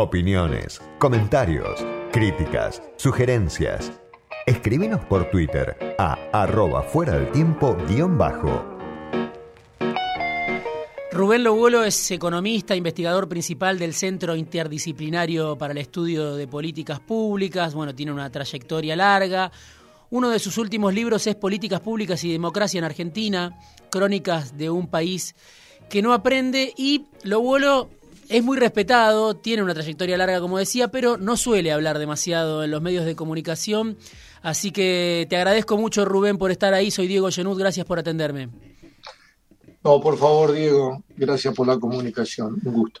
Opiniones, comentarios, críticas, sugerencias. Escribinos por Twitter a arroba fuera del tiempo guion bajo. Rubén Lobolo es economista, investigador principal del Centro Interdisciplinario para el Estudio de Políticas Públicas. Bueno, tiene una trayectoria larga. Uno de sus últimos libros es Políticas Públicas y Democracia en Argentina, crónicas de un país que no aprende y Lobolo es muy respetado, tiene una trayectoria larga, como decía, pero no suele hablar demasiado en los medios de comunicación. Así que te agradezco mucho, Rubén, por estar ahí. Soy Diego Genud, gracias por atenderme. No, por favor, Diego, gracias por la comunicación. Un gusto.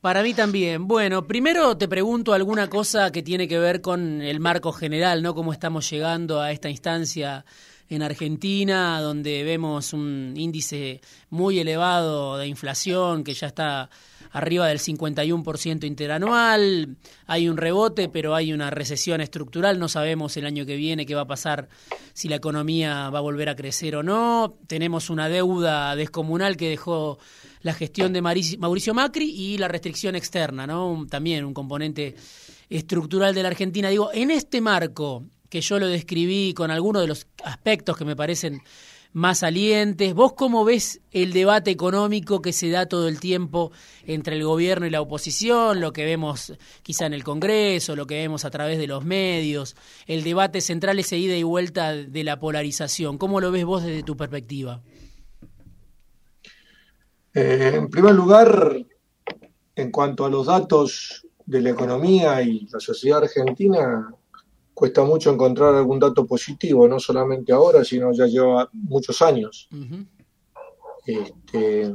Para mí también. Bueno, primero te pregunto alguna cosa que tiene que ver con el marco general, ¿no? Cómo estamos llegando a esta instancia en Argentina, donde vemos un índice muy elevado de inflación que ya está arriba del 51% interanual, hay un rebote, pero hay una recesión estructural, no sabemos el año que viene qué va a pasar, si la economía va a volver a crecer o no, tenemos una deuda descomunal que dejó la gestión de Mauricio Macri y la restricción externa, ¿no? También un componente estructural de la Argentina. Digo, en este marco que yo lo describí con algunos de los aspectos que me parecen más salientes. ¿Vos cómo ves el debate económico que se da todo el tiempo entre el gobierno y la oposición, lo que vemos quizá en el Congreso, lo que vemos a través de los medios, el debate central, ese ida y vuelta de la polarización? ¿Cómo lo ves vos desde tu perspectiva? Eh, en primer lugar, en cuanto a los datos de la economía y la sociedad argentina, cuesta mucho encontrar algún dato positivo, no solamente ahora, sino ya lleva muchos años. Este,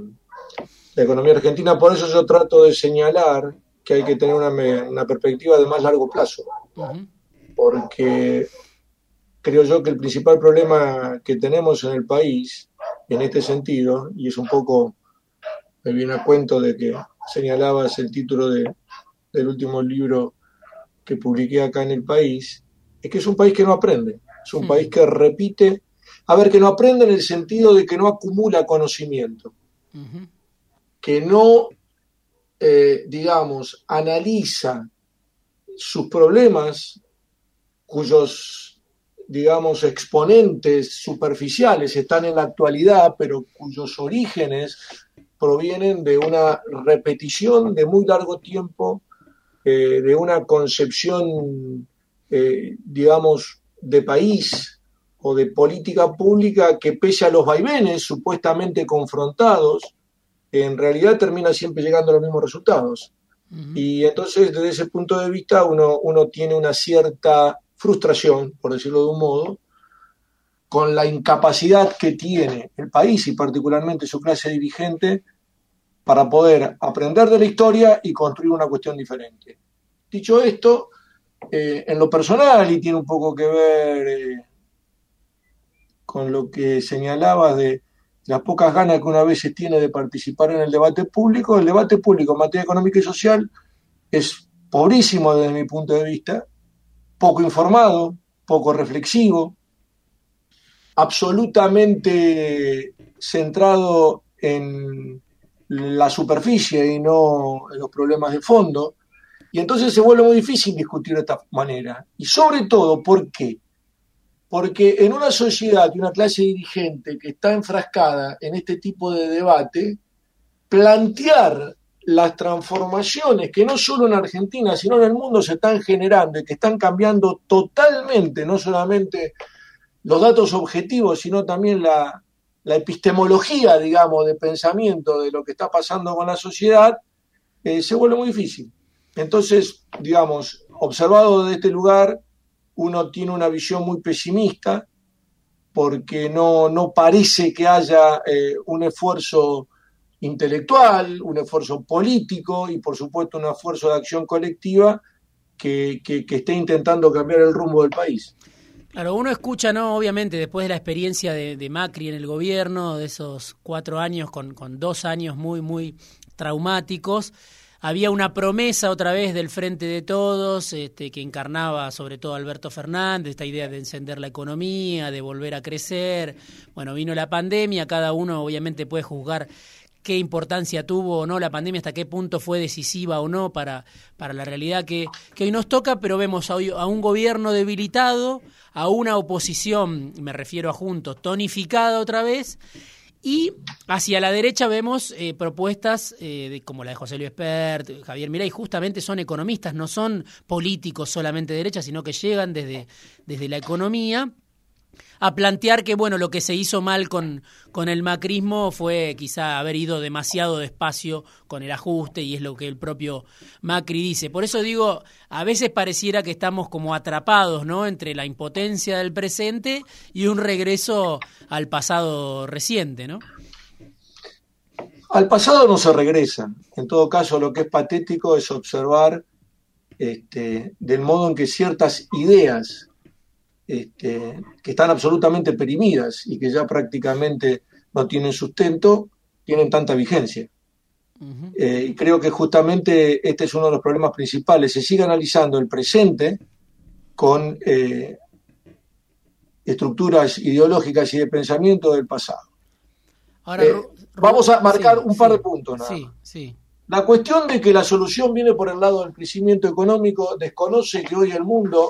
la economía argentina, por eso yo trato de señalar que hay que tener una, perspectiva de más largo plazo, porque creo yo que el principal problema que tenemos en el país, en este sentido, y es un poco, me viene a cuento de que señalabas el título de, del último libro que publiqué acá en el país, es que es un país que no aprende, es un hmm. país que repite, a ver, que no aprende en el sentido de que no acumula conocimiento, que no, eh, digamos, analiza sus problemas cuyos, digamos, exponentes superficiales están en la actualidad, pero cuyos orígenes provienen de una repetición de muy largo tiempo, eh, de una concepción eh, digamos, de país o de política pública que pese a los vaivenes supuestamente confrontados, en realidad termina siempre llegando a los mismos resultados. Y entonces desde ese punto de vista uno, uno tiene una cierta frustración, por decirlo de un modo, con la incapacidad que tiene el país y particularmente su clase dirigente para poder aprender de la historia y construir una cuestión diferente. Dicho esto, eh, en lo personal y tiene un poco que ver eh, con lo que señalabas de las pocas ganas que una vez tiene de participar en el debate público. El debate público en materia económica y social es pobrísimo desde mi punto de vista, poco informado, poco reflexivo, absolutamente centrado en la superficie y no en los problemas de fondo. Y entonces se vuelve muy difícil discutir de esta manera. Y sobre todo, ¿por qué? Porque en una sociedad y una clase dirigente que está enfrascada en este tipo de debate, plantear las transformaciones que no solo en Argentina, sino en el mundo se están generando y que están cambiando totalmente, no solamente los datos objetivos, sino también la, epistemología, digamos, de pensamiento de lo que está pasando con la sociedad, eh, se vuelve muy difícil. Entonces, digamos, observado de este lugar, uno tiene una visión muy pesimista porque no, no parece que haya eh, un esfuerzo intelectual, un esfuerzo político y por supuesto un esfuerzo de acción colectiva que, que, esté intentando cambiar el rumbo del país. Claro, uno escucha, ¿no? Obviamente, después de la experiencia de, de Macri en el gobierno, de esos cuatro años con, con dos años muy, muy traumáticos, había una promesa otra vez del Frente de Todos, este, que encarnaba sobre todo Alberto Fernández, esta idea de encender la economía, de volver a crecer. Bueno, vino la pandemia, cada uno obviamente puede juzgar qué importancia tuvo o no la pandemia, hasta qué punto fue decisiva o no para, para la realidad que, que hoy nos toca, pero vemos a, a un gobierno debilitado, a una oposición, me refiero a Juntos, tonificada otra vez, y hacia la derecha vemos eh, propuestas eh, como la de José Luis Pert, Javier Miray, justamente son economistas, no son políticos solamente de derecha, sino que llegan desde, desde la economía a plantear que bueno lo que se hizo mal con, con el macrismo fue quizá haber ido demasiado despacio con el ajuste y es lo que el propio Macri dice. Por eso digo, a veces pareciera que estamos como atrapados, ¿no? entre la impotencia del presente y un regreso al pasado reciente, ¿no? Al pasado no se regresa. En todo caso, lo que es patético es observar este, del modo en que ciertas ideas este, que están absolutamente perimidas y que ya prácticamente no tienen sustento, tienen tanta vigencia. Eh, y creo que justamente este es uno de los problemas principales. Se sigue analizando el presente con eh, estructuras ideológicas y de pensamiento del pasado. Eh, vamos a marcar un par de puntos. Nada La cuestión de que la solución viene por el lado del crecimiento económico desconoce que hoy el mundo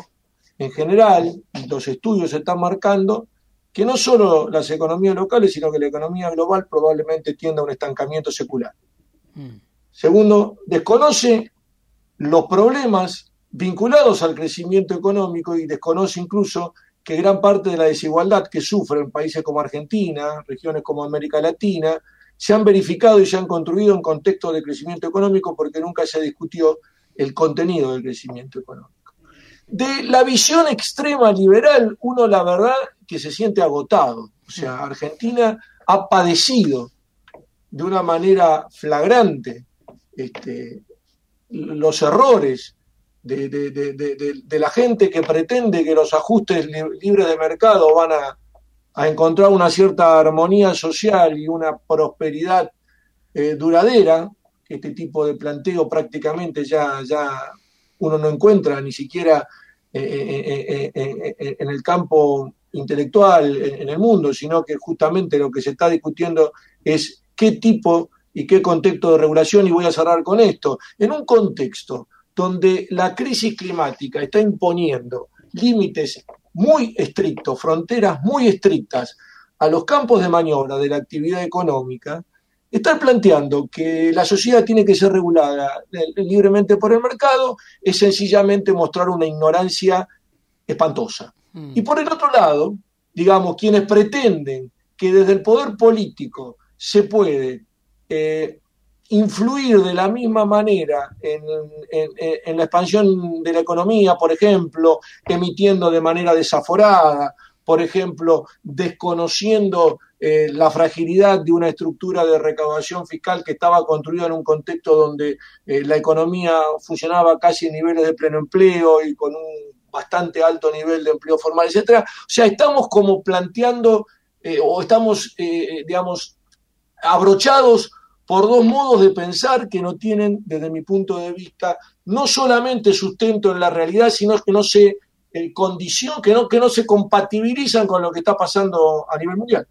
en general, los estudios están marcando que no solo las economías locales, sino que la economía global probablemente tienda a un estancamiento secular. Mm. Segundo, desconoce los problemas vinculados al crecimiento económico y desconoce incluso que gran parte de la desigualdad que sufren países como Argentina, regiones como América Latina, se han verificado y se han construido en contexto de crecimiento económico porque nunca se discutió el contenido del crecimiento económico. De la visión extrema liberal, uno la verdad que se siente agotado. O sea, Argentina ha padecido de una manera flagrante este, los errores de, la gente que pretende que los ajustes libres de mercado van a, encontrar una cierta armonía social y una prosperidad eh, duradera. Este tipo de planteo prácticamente ya, ya uno no encuentra ni siquiera eh, eh, eh, en el campo intelectual en el mundo, sino que justamente lo que se está discutiendo es qué tipo y qué contexto de regulación, y voy a cerrar con esto, en un contexto donde la crisis climática está imponiendo límites muy estrictos, fronteras muy estrictas a los campos de maniobra de la actividad económica, Estar planteando que la sociedad tiene que ser regulada libremente por el mercado es sencillamente mostrar una ignorancia espantosa. Mm. Y por el otro lado, digamos, quienes pretenden que desde el poder político se puede eh, influir de la misma manera en, en, la expansión de la economía, por ejemplo, emitiendo de manera desaforada, por ejemplo, desconociendo eh, la fragilidad de una estructura de recaudación fiscal que estaba construida en un contexto donde eh, la economía funcionaba casi en niveles de pleno empleo y con un bastante alto nivel de empleo formal, etcétera. O sea, estamos como planteando eh, o estamos, digamos, abrochados por dos modos de pensar que no tienen, desde mi punto de vista, no solamente sustento en la realidad, sino que no se condición, que no, que no se compatibilizan con lo que está pasando a nivel mundial.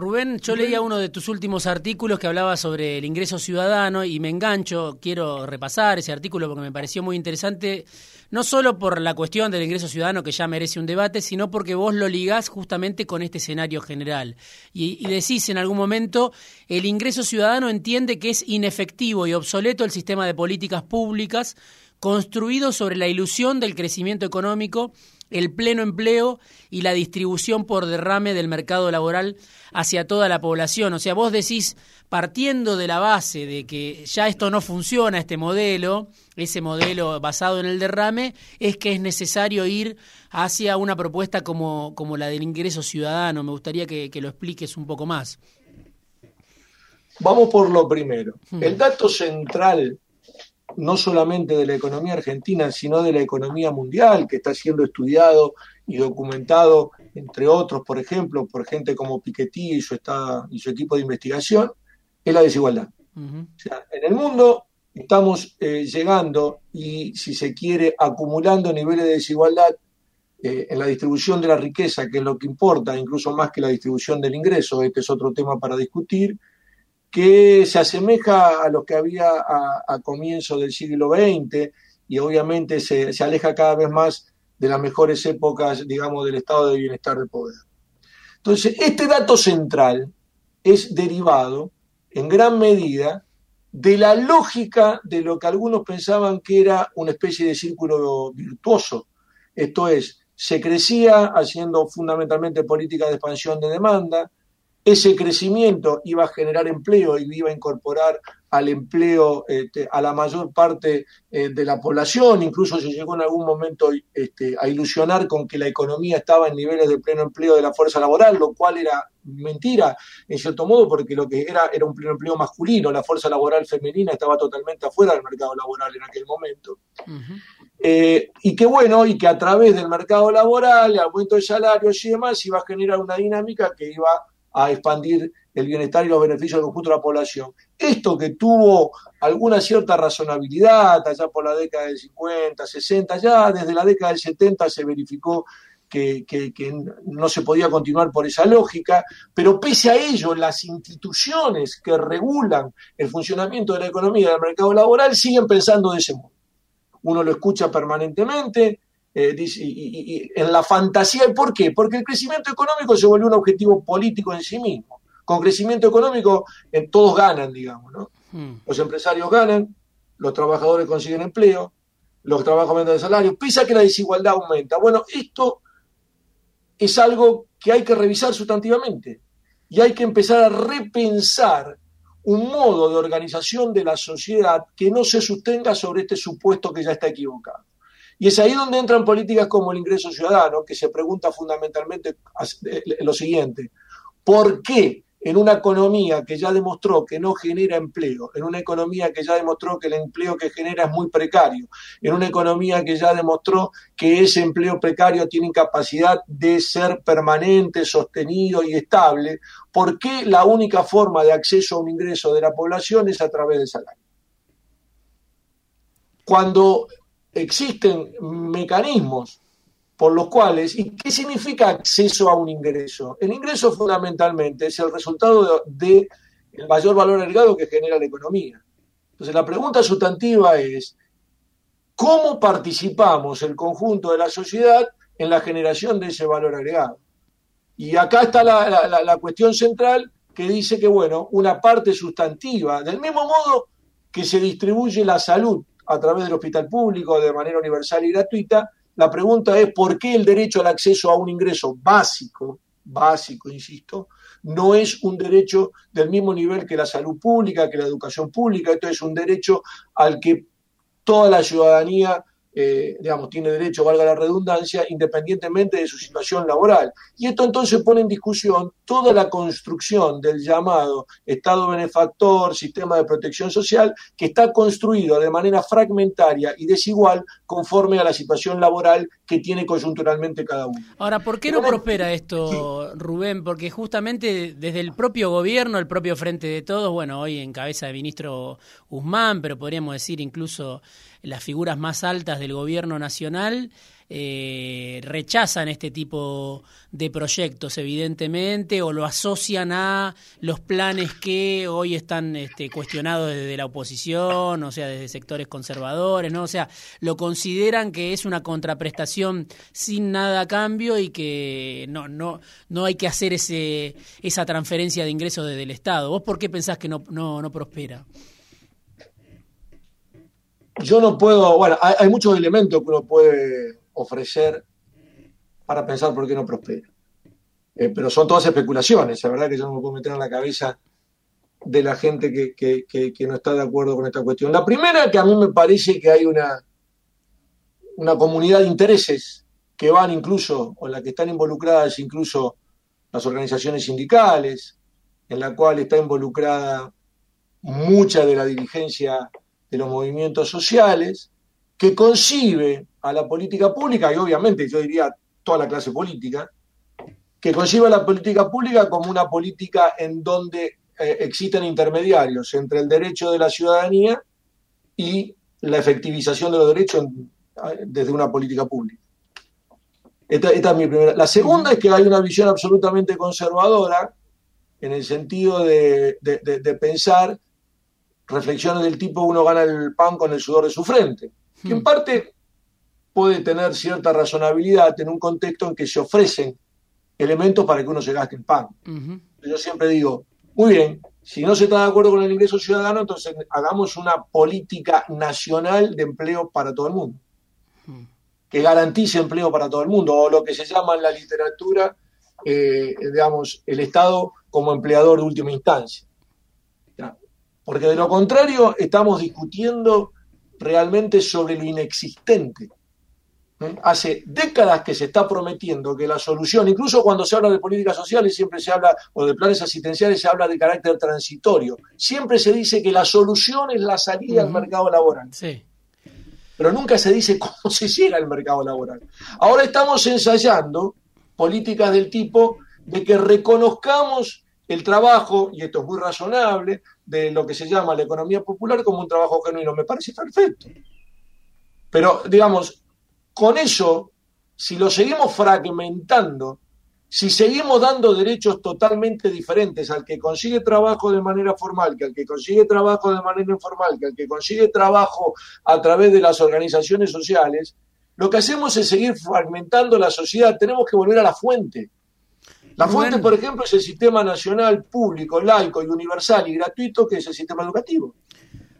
Rubén, yo leía uno de tus últimos artículos que hablaba sobre el ingreso ciudadano y me engancho, quiero repasar ese artículo porque me pareció muy interesante, no solo por la cuestión del ingreso ciudadano que ya merece un debate, sino porque vos lo ligás justamente con este escenario general. Y, y decís en algún momento, el ingreso ciudadano entiende que es inefectivo y obsoleto el sistema de políticas públicas construido sobre la ilusión del crecimiento económico el pleno empleo y la distribución por derrame del mercado laboral hacia toda la población. O sea, vos decís, partiendo de la base de que ya esto no funciona, este modelo, ese modelo basado en el derrame, es que es necesario ir hacia una propuesta como, como la del ingreso ciudadano. Me gustaría que, lo expliques un poco más. Vamos por lo primero. Hmm. El dato central no solamente de la economía argentina, sino de la economía mundial, que está siendo estudiado y documentado, entre otros, por ejemplo, por gente como Piketty y su, y su equipo de investigación, es la desigualdad. o sea, en el mundo estamos eh, llegando y, si se quiere, acumulando niveles de desigualdad eh, en la distribución de la riqueza, que es lo que importa, incluso más que la distribución del ingreso, este es otro tema para discutir, que se asemeja a lo que había a, a comienzos del siglo XX y obviamente se, se, aleja cada vez más de las mejores épocas, digamos, del estado de bienestar del poder. Entonces, este dato central es derivado en gran medida de la lógica de lo que algunos pensaban que era una especie de círculo virtuoso. Esto es, se crecía haciendo fundamentalmente política de expansión de demanda, ese crecimiento iba a generar empleo y iba a incorporar al empleo este, a la mayor parte eh, de la población, incluso se llegó en algún momento este, a ilusionar con que la economía estaba en niveles de pleno empleo de la fuerza laboral, lo cual era mentira, en cierto modo, porque lo que era era un pleno empleo masculino, la fuerza laboral femenina estaba totalmente afuera del mercado laboral en aquel momento. Eh, y que bueno, y que a través del mercado laboral, el aumento de salarios y demás, iba a generar una dinámica que iba a expandir el bienestar y los beneficios del de la población. Esto que tuvo alguna cierta razonabilidad allá por la década del 50, 60, ya desde la década del 70 se verificó que, que, no se podía continuar por esa lógica, pero pese a ello, las instituciones que regulan el funcionamiento de la economía y del mercado laboral siguen pensando de ese modo. Uno lo escucha permanentemente, eh, y, en la fantasía. ¿Por qué? Porque el crecimiento económico se volvió un objetivo político en sí mismo. Con crecimiento económico eh, todos ganan, digamos. ¿no? Hmm. Los empresarios ganan, los trabajadores consiguen empleo, los trabajos aumentan de salario, pese a que la desigualdad aumenta. Bueno, esto es algo que hay que revisar sustantivamente y hay que empezar a repensar un modo de organización de la sociedad que no se sostenga sobre este supuesto que ya está equivocado. Y es ahí donde entran políticas como el ingreso ciudadano, que se pregunta fundamentalmente lo siguiente, ¿por qué en una economía que ya demostró que no genera empleo, en una economía que ya demostró que el empleo que genera es muy precario, en una economía que ya demostró que ese empleo precario tiene capacidad de ser permanente, sostenido y estable, ¿por qué la única forma de acceso a un ingreso de la población es a través del salario? Cuando existen mecanismos por los cuales, ¿y qué significa acceso a un ingreso? El ingreso fundamentalmente es el resultado del de mayor valor agregado que genera la economía. Entonces la pregunta sustantiva es, ¿cómo participamos el conjunto de la sociedad en la generación de ese valor agregado? Y acá está la, la, la cuestión central que dice que, bueno, una parte sustantiva, del mismo modo que se distribuye la salud a través del hospital público de manera universal y gratuita. La pregunta es por qué el derecho al acceso a un ingreso básico, básico, insisto, no es un derecho del mismo nivel que la salud pública, que la educación pública, esto es un derecho al que toda la ciudadanía eh, digamos, tiene derecho, valga la redundancia, independientemente de su situación laboral. Y esto entonces pone en discusión toda la construcción del llamado Estado benefactor, sistema de protección social, que está construido de manera fragmentaria y desigual conforme a la situación laboral que tiene coyunturalmente cada uno. Ahora, ¿por qué no prospera esto, Rubén? Porque justamente desde el propio gobierno, el propio Frente de Todos, bueno, hoy en cabeza de ministro Guzmán, pero podríamos decir incluso las figuras más altas del gobierno nacional eh, rechazan este tipo de proyectos, evidentemente, o lo asocian a los planes que hoy están este, cuestionados desde la oposición, o sea, desde sectores conservadores, ¿no? O sea, lo consideran que es una contraprestación sin nada a cambio y que no, no, no hay que hacer ese, esa transferencia de ingresos desde el Estado. ¿Vos por qué pensás que no, no, no prospera? Yo no puedo, bueno, hay, muchos elementos que uno puede ofrecer para pensar por qué no prospera. Eh, pero son todas especulaciones, la verdad que yo no me puedo meter en la cabeza de la gente que, que, no está de acuerdo con esta cuestión. La primera, que a mí me parece que hay una, una comunidad de intereses que van incluso, o en la que están involucradas incluso las organizaciones sindicales, en la cual está involucrada mucha de la dirigencia de los movimientos sociales, que concibe a la política pública, y obviamente yo diría toda la clase política, que concibe a la política pública como una política en donde eh, existen intermediarios entre el derecho de la ciudadanía y la efectivización de los derechos desde una política pública. Esta, esta, es mi primera. La segunda es que hay una visión absolutamente conservadora en el sentido de, pensar reflexiones del tipo uno gana el pan con el sudor de su frente, que en hmm. parte puede tener cierta razonabilidad en un contexto en que se ofrecen elementos para que uno se gaste el pan. Yo siempre digo, muy bien, si no se está de acuerdo con el ingreso ciudadano, entonces hagamos una política nacional de empleo para todo el mundo, hmm. que garantice empleo para todo el mundo, o lo que se llama en la literatura, eh, digamos, el Estado como empleador de última instancia. Porque de lo contrario estamos discutiendo realmente sobre lo inexistente. ¿eh? Hace décadas que se está prometiendo que la solución, incluso cuando se habla de políticas sociales, siempre se habla, o de planes asistenciales, se habla de carácter transitorio. Siempre se dice que la solución es la salida al mercado laboral. Sí. Pero nunca se dice cómo se llega al mercado laboral. Ahora estamos ensayando políticas del tipo de que reconozcamos el trabajo, y esto es muy razonable, de lo que se llama la economía popular como un trabajo genuino. Me parece perfecto. Pero, digamos, con eso, si lo seguimos fragmentando, si seguimos dando derechos totalmente diferentes al que consigue trabajo de manera formal, que al que consigue trabajo de manera informal, que al que consigue trabajo a través de las organizaciones sociales, lo que hacemos es seguir fragmentando la sociedad. Tenemos que volver a la fuente. La fuente, por ejemplo, es el sistema nacional público, laico y universal y gratuito, que es el sistema educativo.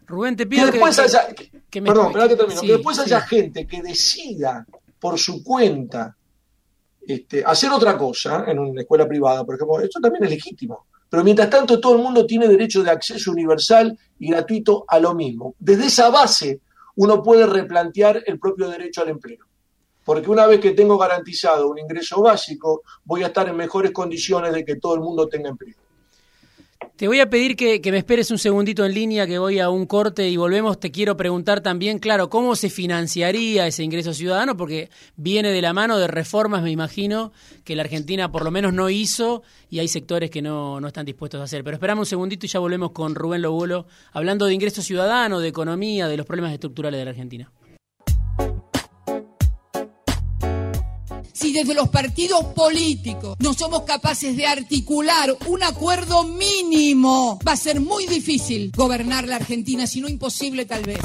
Rubén, te pido que, después haya, perdón, que termino, que después haya gente que decida por su cuenta este, hacer otra cosa en una escuela privada, por ejemplo, esto también es legítimo. Pero mientras tanto, todo el mundo tiene derecho de acceso universal y gratuito a lo mismo. Desde esa base, uno puede replantear el propio derecho al empleo. Porque una vez que tengo garantizado un ingreso básico, voy a estar en mejores condiciones de que todo el mundo tenga empleo. Te voy a pedir que, me esperes un segundito en línea, que voy a un corte y volvemos. Te quiero preguntar también, claro, cómo se financiaría ese ingreso ciudadano, porque viene de la mano de reformas, me imagino, que la Argentina por lo menos no hizo y hay sectores que no, no están dispuestos a hacer. Pero esperamos un segundito y ya volvemos con Rubén Lobulo, hablando de ingreso ciudadano, de economía, de los problemas estructurales de la Argentina. Si desde los partidos políticos no somos capaces de articular un acuerdo mínimo, va a ser muy difícil gobernar la Argentina, si no imposible tal vez.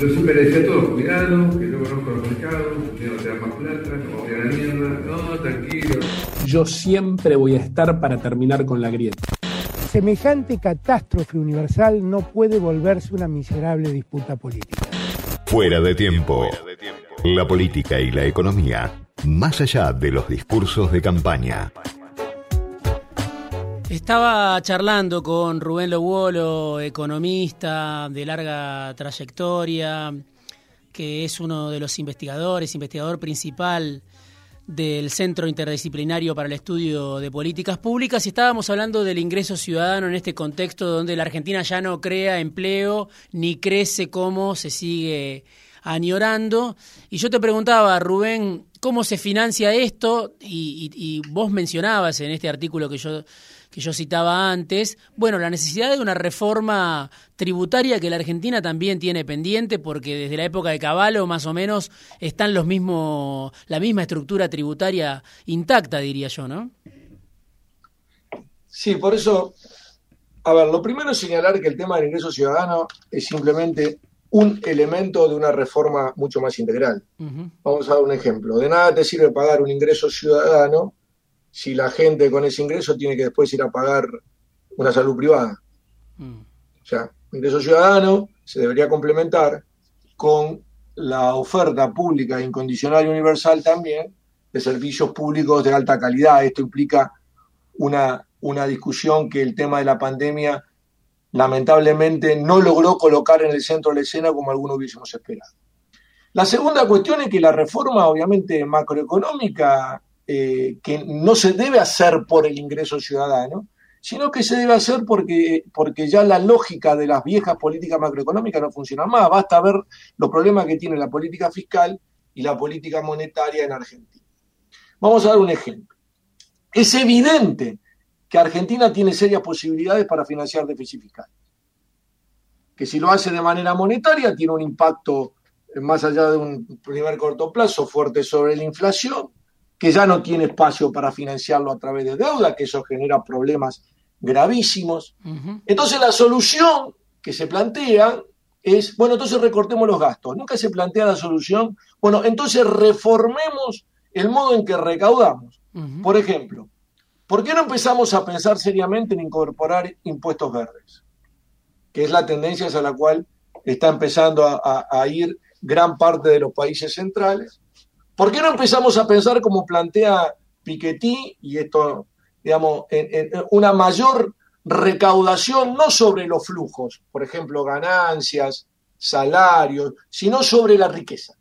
Yo siempre le decía a todos, cuidado, que no conozco los mercados, que no te da más plata, no voy a la mierda, no, tranquilo. Yo siempre voy a estar para terminar con la grieta. Semejante catástrofe universal no puede volverse una miserable disputa política. Fuera de tiempo. La política y la economía más allá de los discursos de campaña. Estaba charlando con Rubén Lobuolo, economista de larga trayectoria, que es uno de los investigadores, investigador principal del Centro Interdisciplinario para el Estudio de Políticas Públicas y estábamos hablando del ingreso ciudadano en este contexto donde la Argentina ya no crea empleo ni crece como se sigue añorando. Y yo te preguntaba, Rubén, ¿cómo se financia esto? Y, vos mencionabas en este artículo que yo que yo citaba antes, bueno, la necesidad de una reforma tributaria que la Argentina también tiene pendiente, porque desde la época de Caballo más o menos están los mismos, la misma estructura tributaria intacta, diría yo, ¿no? Sí, por eso, a ver, lo primero es señalar que el tema del ingreso ciudadano es simplemente un elemento de una reforma mucho más integral. Vamos a dar un ejemplo. De nada te sirve pagar un ingreso ciudadano si la gente con ese ingreso tiene que después ir a pagar una salud privada. Mm. O sea, ingreso ciudadano se debería complementar con la oferta pública incondicional y universal también de servicios públicos de alta calidad. Esto implica una, una discusión que el tema de la pandemia lamentablemente no logró colocar en el centro de la escena como algunos hubiésemos esperado. La segunda cuestión es que la reforma, obviamente, macroeconómica, eh, que no se debe hacer por el ingreso ciudadano, sino que se debe hacer porque, porque ya la lógica de las viejas políticas macroeconómicas no funciona más. Basta ver los problemas que tiene la política fiscal y la política monetaria en Argentina. Vamos a dar un ejemplo. Es evidente que Argentina tiene serias posibilidades para financiar déficit fiscal. Que si lo hace de manera monetaria tiene un impacto más allá de un primer corto plazo fuerte sobre la inflación, que ya no tiene espacio para financiarlo a través de deuda, que eso genera problemas gravísimos. Entonces la solución que se plantea es, bueno, entonces recortemos los gastos. Nunca se plantea la solución, bueno, entonces reformemos el modo en que recaudamos. Por ejemplo, ¿por qué no empezamos a pensar seriamente en incorporar impuestos verdes? Que es la tendencia a la cual está empezando a, ir gran parte de los países centrales. ¿Por qué no empezamos a pensar como plantea Piketty, y esto, digamos, en una mayor recaudación no sobre los flujos, por ejemplo, ganancias, salarios, sino sobre la riqueza,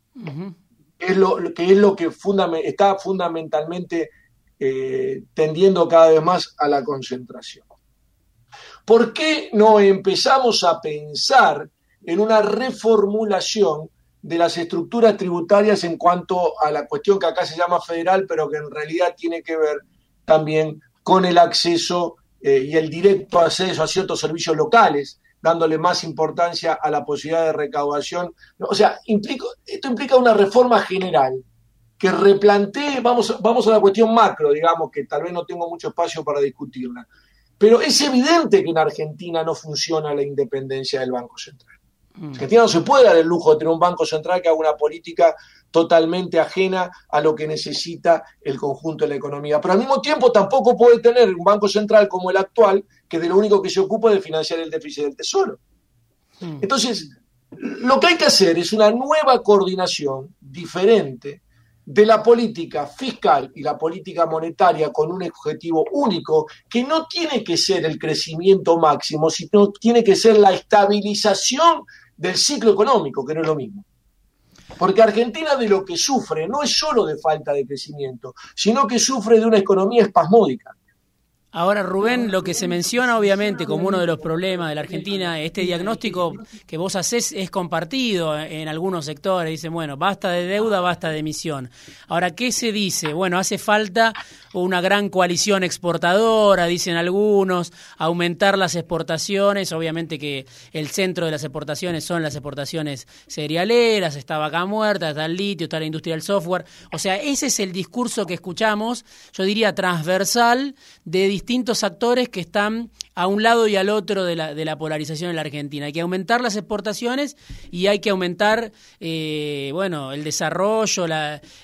es lo, que es lo que está fundamentalmente eh, tendiendo cada vez más a la concentración. ¿Por qué no empezamos a pensar en una reformulación de las estructuras tributarias en cuanto a la cuestión que acá se llama federal, pero que en realidad tiene que ver también con el acceso eh, y el directo acceso a ciertos servicios locales, dándole más importancia a la posibilidad de recaudación. O sea, esto implica una reforma general que replantee, vamos, vamos a la cuestión macro, digamos, que tal vez no tengo mucho espacio para discutirla, pero es evidente que en Argentina no funciona la independencia del Banco Central. Mm. Argentina no se puede dar el lujo de tener un Banco Central que haga una política totalmente ajena a lo que necesita el conjunto de la economía. Pero al mismo tiempo tampoco puede tener un Banco Central como el actual, que de lo único que se ocupa es de financiar el déficit del Tesoro. Mm. Entonces, lo que hay que hacer es una nueva coordinación diferente de la política fiscal y la política monetaria con un objetivo único, que no tiene que ser el crecimiento máximo, sino tiene que ser la estabilización del ciclo económico, que no es lo mismo. Porque Argentina de lo que sufre no es solo de falta de crecimiento, sino que sufre de una economía espasmódica. Ahora, Rubén, lo que se menciona obviamente como uno de los problemas de la Argentina, este diagnóstico que vos haces es compartido en algunos sectores. Dicen, bueno, basta de deuda, basta de emisión. Ahora, ¿qué se dice? Bueno, hace falta una gran coalición exportadora, dicen algunos, aumentar las exportaciones. Obviamente que el centro de las exportaciones son las exportaciones cerealeras, está vaca muerta, está el litio, está la industria del software. O sea, ese es el discurso que escuchamos, yo diría transversal, de distintos actores que están a un lado y al otro de la, polarización en la Argentina. Hay que aumentar las exportaciones y hay que aumentar, eh, bueno, el desarrollo,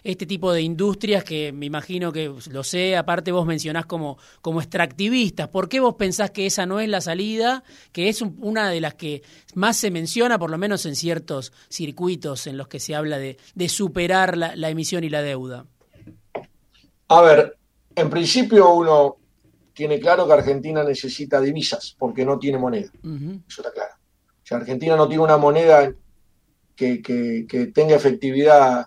este tipo de industrias que me imagino que lo sé, aparte vos mencionás como, como extractivistas. ¿Por qué vos pensás que esa no es la salida, que es una de las que más se menciona, por lo menos en ciertos circuitos en los que se habla de, de superar la emisión y la deuda? A ver, en principio uno tiene claro que Argentina necesita divisas porque no tiene moneda. Eso está claro. O sea, Argentina no tiene una moneda que, tenga efectividad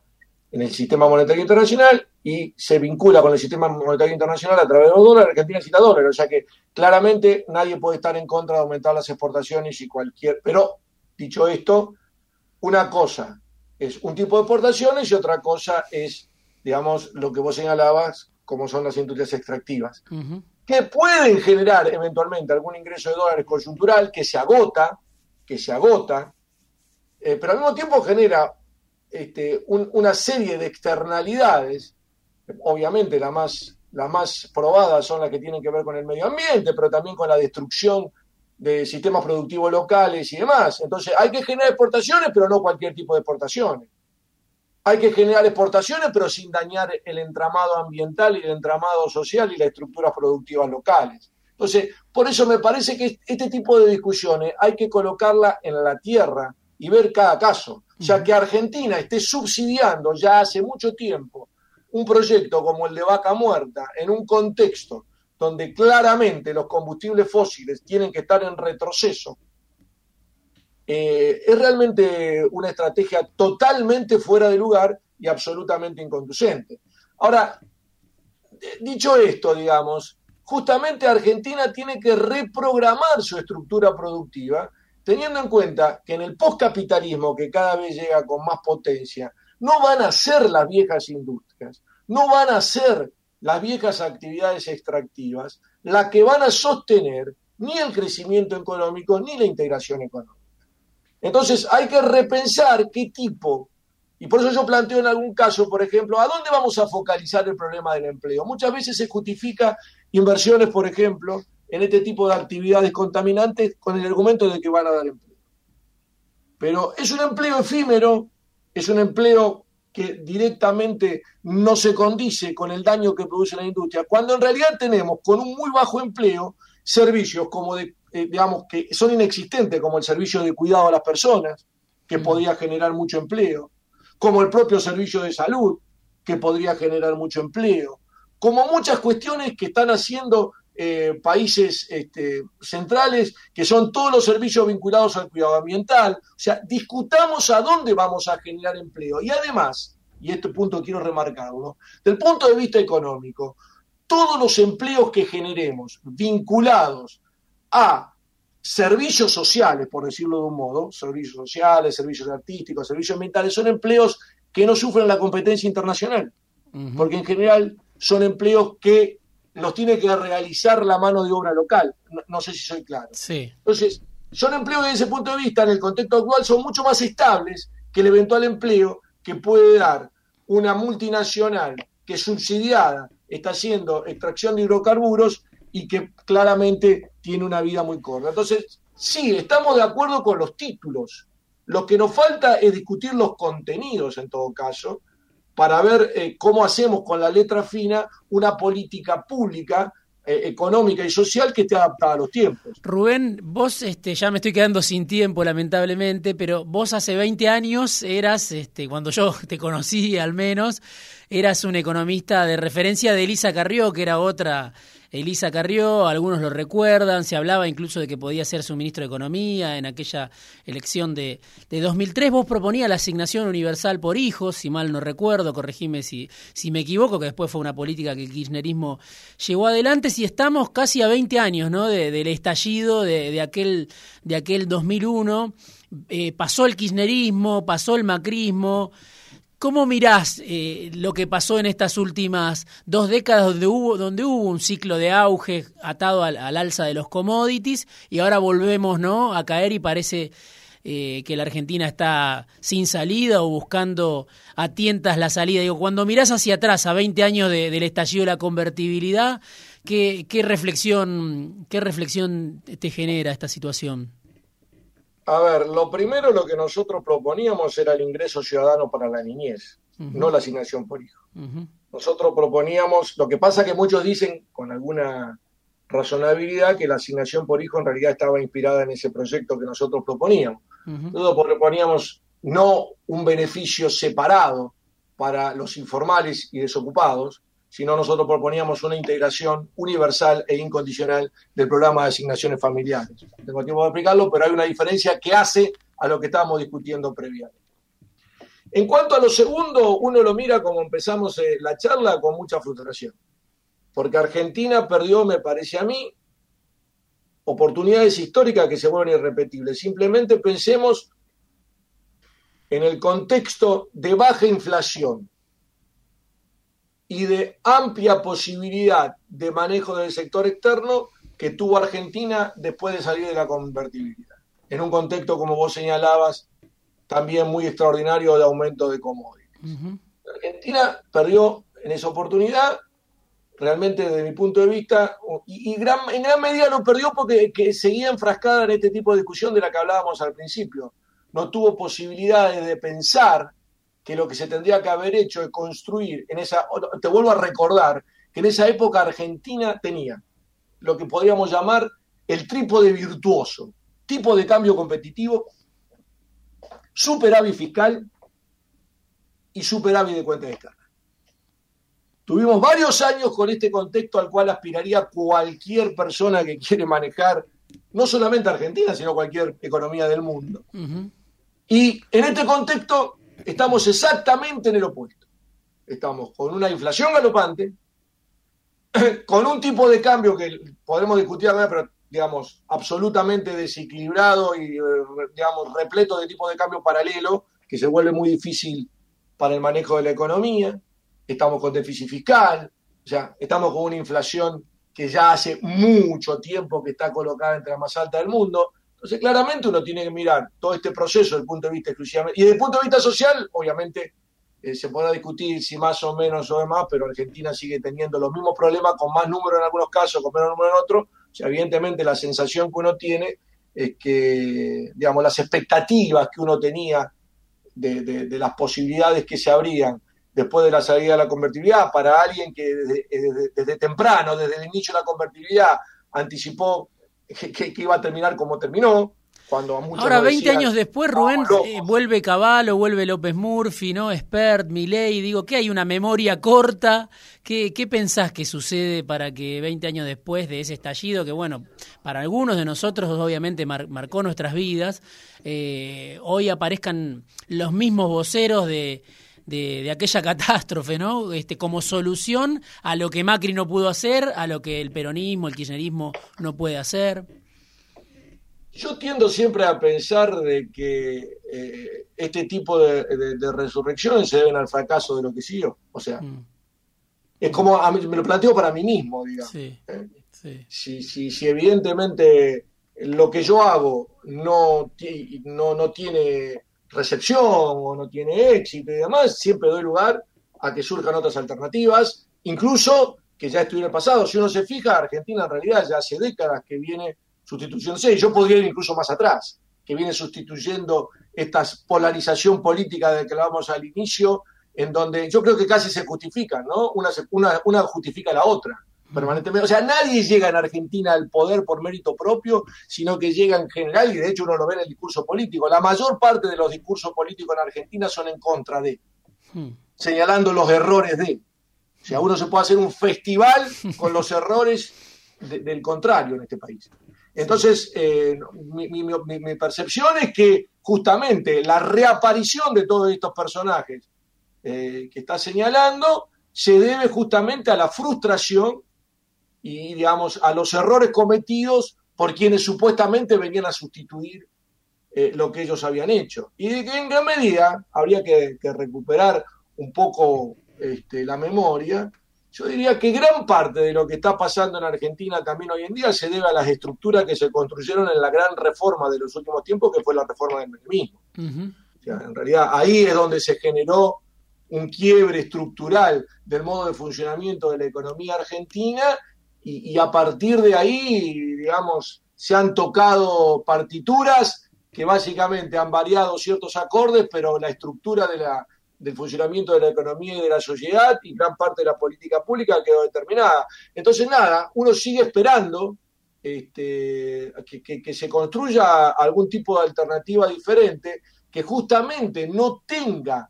en el sistema monetario internacional y se vincula con el sistema monetario internacional a través de los dólares. Argentina necesita dólares. O sea que claramente nadie puede estar en contra de aumentar las exportaciones y cualquier. Pero, dicho esto, una cosa es un tipo de exportaciones y otra cosa es, digamos, lo que vos señalabas, como son las industrias extractivas que pueden generar eventualmente algún ingreso de dólares coyuntural que se agota, que se agota, eh, pero al mismo tiempo genera este, una serie de externalidades, obviamente las más, la más probadas son las que tienen que ver con el medio ambiente, pero también con la destrucción de sistemas productivos locales y demás. Entonces hay que generar exportaciones, pero no cualquier tipo de exportaciones hay que generar exportaciones, pero sin dañar el entramado ambiental y el entramado social y las estructuras productivas locales. Entonces, por eso me parece que este tipo de discusiones hay que colocarla en la tierra y ver cada caso. Ya que Argentina esté subsidiando ya hace mucho tiempo un proyecto como el de Vaca Muerta en un contexto donde claramente los combustibles fósiles tienen que estar en retroceso eh, es realmente una estrategia totalmente fuera de lugar y absolutamente inconducente. Ahora, dicho esto, digamos, justamente Argentina tiene que reprogramar su estructura productiva, teniendo en cuenta que en el postcapitalismo, que cada vez llega con más potencia, no van a ser las viejas industrias, no van a ser las viejas actividades extractivas las que van a sostener ni el crecimiento económico ni la integración económica. Entonces hay que repensar qué tipo, y por eso yo planteo en algún caso, por ejemplo, ¿a dónde vamos a focalizar el problema del empleo? Muchas veces se justifica inversiones, por ejemplo, en este tipo de actividades contaminantes con el argumento de que van a dar empleo. Pero es un empleo efímero, es un empleo que directamente no se condice con el daño que produce la industria, cuando en realidad tenemos con un muy bajo empleo servicios como de, eh, digamos, que son inexistentes, como el servicio de cuidado a las personas, que mm. podría generar mucho empleo, como el propio servicio de salud, que podría generar mucho empleo, como muchas cuestiones que están haciendo eh, países este, centrales, que son todos los servicios vinculados al cuidado ambiental. O sea, discutamos a dónde vamos a generar empleo. Y además, y este punto quiero remarcarlo, del punto de vista económico, todos los empleos que generemos vinculados a servicios sociales, por decirlo de un modo, servicios sociales, servicios artísticos, servicios ambientales, son empleos que no sufren la competencia internacional, porque en general son empleos que los tiene que realizar la mano de obra local. No, sé si soy claro. Sí. Entonces, son empleos desde ese punto de vista, en el contexto actual, son mucho más estables que el eventual empleo que puede dar una multinacional que subsidiada está haciendo extracción de hidrocarburos y que claramente tiene una vida muy corta. Entonces, sí, estamos de acuerdo con los títulos. Lo que nos falta es discutir los contenidos en todo caso, para ver eh, cómo hacemos con la letra fina una política pública eh, económica y social que esté adaptada a los tiempos. Rubén, vos este, ya me estoy quedando sin tiempo lamentablemente, pero vos hace 20 años eras, este, cuando yo te conocí al menos, eras un economista de referencia de Elisa Carrió, que era otra Elisa Carrió, algunos lo recuerdan, se hablaba incluso de que podía ser su ministro de Economía en aquella elección de, de 2003. Vos proponía la asignación universal por hijos, si mal no recuerdo, corregime si, si me equivoco, que después fue una política que el kirchnerismo llevó adelante. Si estamos casi a 20 años ¿no? del estallido de, aquel, de aquel 2001, eh, pasó el kirchnerismo, pasó el macrismo. ¿Cómo mirás eh, lo que pasó en estas últimas dos décadas donde hubo, donde hubo un ciclo de auge atado al, alza de los commodities y ahora volvemos ¿no? a caer y parece eh, que la Argentina está sin salida o buscando a tientas la salida? Digo, cuando mirás hacia atrás, a 20 años del estallido de la convertibilidad, ¿qué, qué, reflexión, ¿qué reflexión te genera esta situación? A ver, lo primero lo que nosotros proponíamos era el ingreso ciudadano para la niñez, no la asignación por hijo. Nosotros proponíamos, lo que pasa que muchos dicen con alguna razonabilidad que la asignación por hijo en realidad estaba inspirada en ese proyecto que nosotros proponíamos. Nosotros proponíamos no un beneficio separado para los informales y desocupados, sino nosotros proponíamos una integración universal e incondicional del programa de asignaciones familiares. Tengo tiempo de explicarlo, pero hay una diferencia que hace a lo que estábamos discutiendo previamente. En cuanto a lo segundo, uno lo mira como empezamos eh, la charla con mucha frustración, porque Argentina perdió, me parece a mí, oportunidades históricas que se vuelven irrepetibles. Simplemente pensemos en el contexto de baja inflación, y de amplia posibilidad de manejo del sector externo que tuvo Argentina después de salir de la convertibilidad. En un contexto, como vos señalabas, también muy extraordinario de aumento de commodities. Argentina perdió en esa oportunidad, realmente desde mi punto de vista, y, en gran medida lo perdió porque seguía enfrascada en este tipo de discusión de la que hablábamos al principio. No tuvo posibilidades de pensar que lo que se tendría que haber hecho es construir en esa, te vuelvo a recordar que en esa época Argentina tenía lo que podríamos llamar el trípode virtuoso, tipo de cambio competitivo, superávit fiscal y superávit de cuenta de externa. Tuvimos varios años con este contexto al cual aspiraría cualquier persona que quiere manejar no solamente Argentina, sino cualquier economía del mundo. Y en este contexto Estamos exactamente en el opuesto. Estamos con una inflación galopante, con un tipo de cambio que podemos discutir ahora, pero digamos, absolutamente desequilibrado y, eh, digamos, repleto de tipo de cambio paralelo, que se vuelve muy difícil para el manejo de la economía. Estamos con déficit fiscal, o sea, estamos con una inflación que ya hace mucho tiempo que está colocada entre la más alta del mundo. Entonces, claramente uno tiene que mirar todo este proceso desde el punto de vista exclusivamente. Y desde el punto de vista social, obviamente, eh, se podrá discutir si más o menos o demás, pero Argentina sigue teniendo los mismos problemas, con más número en algunos casos, con menos número en otros, evidentemente la sensación que uno tiene es que, digamos, las expectativas que uno tenía de, las posibilidades que se abrían después de la salida de la convertibilidad, para alguien que desde, temprano, desde el inicio de la convertibilidad, anticipó que iba a terminar como terminó, Ahora, 20 años después, Rubén, eh, vuelve Caballo, vuelve López Murphy, ¿no? Expert, Milei, digo, ¿qué hay? ¿Una memoria corta? ¿Qué, ¿Qué pensás que sucede para que 20 años después de ese estallido, que bueno, para algunos de nosotros obviamente marcó nuestras vidas, eh, hoy aparezcan los mismos voceros de, de, aquella catástrofe, ¿no? Este, como solución a lo que Macri no pudo hacer, a lo que el peronismo, el kirchnerismo no puede hacer. Yo tiendo siempre a pensar de que eh, este tipo de, resurrecciones se deben al fracaso de lo que siguió. O sea, mm. es como, me lo planteo para mí mismo, digamos. ¿eh? Si, si, si, evidentemente lo que yo hago no, no, no tiene recepción o no tiene éxito y demás, siempre doy lugar a que surjan otras alternativas, incluso que ya estuviera pasado. Si uno se fija, Argentina en realidad ya hace décadas que viene sustitución 6. Yo podría ir incluso más atrás, que viene sustituyendo esta polarización política de que hablábamos al inicio, en donde yo creo que casi se justifican, ¿no? Una, una, una justifica a la otra permanentemente. O sea, nadie llega en Argentina al poder por mérito propio, sino que llega en general, y de hecho uno lo ve en el discurso político. La mayor parte de los discursos políticos en Argentina son en contra de, hmm. señalando los errores de. O sea, uno se puede hacer un festival con los errores del contrario en este país. Entonces, eh, mi, percepción es que justamente la reaparición de todos estos personajes eh, que está señalando se debe justamente a la frustración y, digamos, a los errores cometidos por quienes supuestamente venían a sustituir eh, lo que ellos habían hecho. Y en gran medida habría que, recuperar un poco este, la memoria yo diría que gran parte de lo que está pasando en Argentina también hoy en día se debe a las estructuras que se construyeron en la gran reforma de los últimos tiempos, que fue la reforma del mecanismo. en realidad ahí es donde se generó un quiebre estructural del modo de funcionamiento de la economía argentina y, a partir de ahí, digamos, se han tocado partituras que básicamente han variado ciertos acordes, pero la estructura de la, del funcionamiento de la economía y de la sociedad y gran parte de la política pública quedó determinada. Entonces, nada, uno sigue esperando este, que, se construya algún tipo de alternativa diferente que justamente no tenga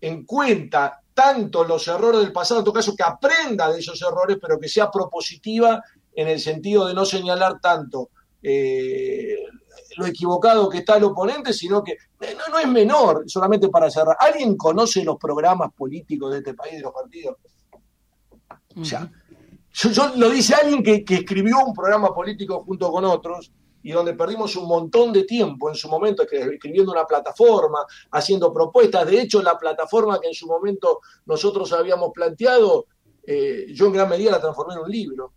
en cuenta tanto los errores del pasado, en todo caso que aprenda de esos errores, pero que sea propositiva en el sentido de no señalar tanto eh, lo equivocado que está el oponente, sino que eh, no, es menor, solamente para cerrar. ¿Alguien conoce los programas políticos de este país, de los partidos? O sea, yo, lo dice alguien que, escribió un programa político junto con otros y donde perdimos un montón de tiempo en su momento escribiendo una plataforma, haciendo propuestas. De hecho, la plataforma que en su momento nosotros habíamos planteado, eh, yo en gran medida la transformé en un libro.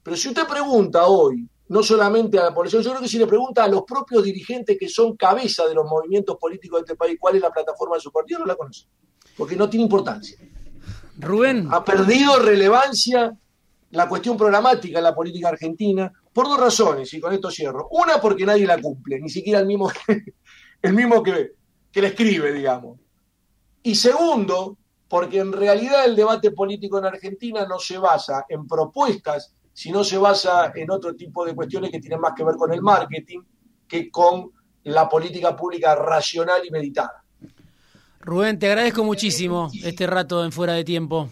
Pero si usted pregunta hoy, no solamente a la población, yo creo que si le pregunta a los propios dirigentes que son cabeza de los movimientos políticos de este país cuál es la plataforma de su partido, no la conocen, porque no tiene importancia. Rubén. Ha perdido relevancia la cuestión programática en la política argentina por dos razones, y con esto cierro. Una, porque nadie la cumple, ni siquiera el mismo, el mismo que, que la escribe, digamos. Y segundo, porque en realidad el debate político en Argentina no se basa en propuestas si no se basa en otro tipo de cuestiones que tienen más que ver con el marketing que con la política pública racional y meditada. Rubén, te agradezco muchísimo este rato en fuera de tiempo.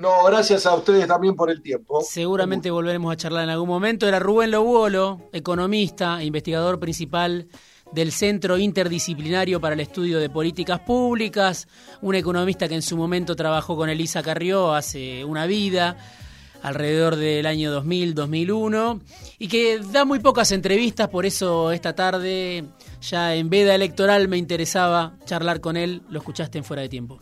No, gracias a ustedes también por el tiempo. Seguramente volveremos a charlar en algún momento. Era Rubén Lobuolo, economista, investigador principal del Centro Interdisciplinario para el Estudio de Políticas Públicas, un economista que en su momento trabajó con Elisa Carrió hace una vida alrededor del año 2000-2001 y que da muy pocas entrevistas, por eso esta tarde ya en veda electoral me interesaba charlar con él, lo escuchaste en fuera de tiempo.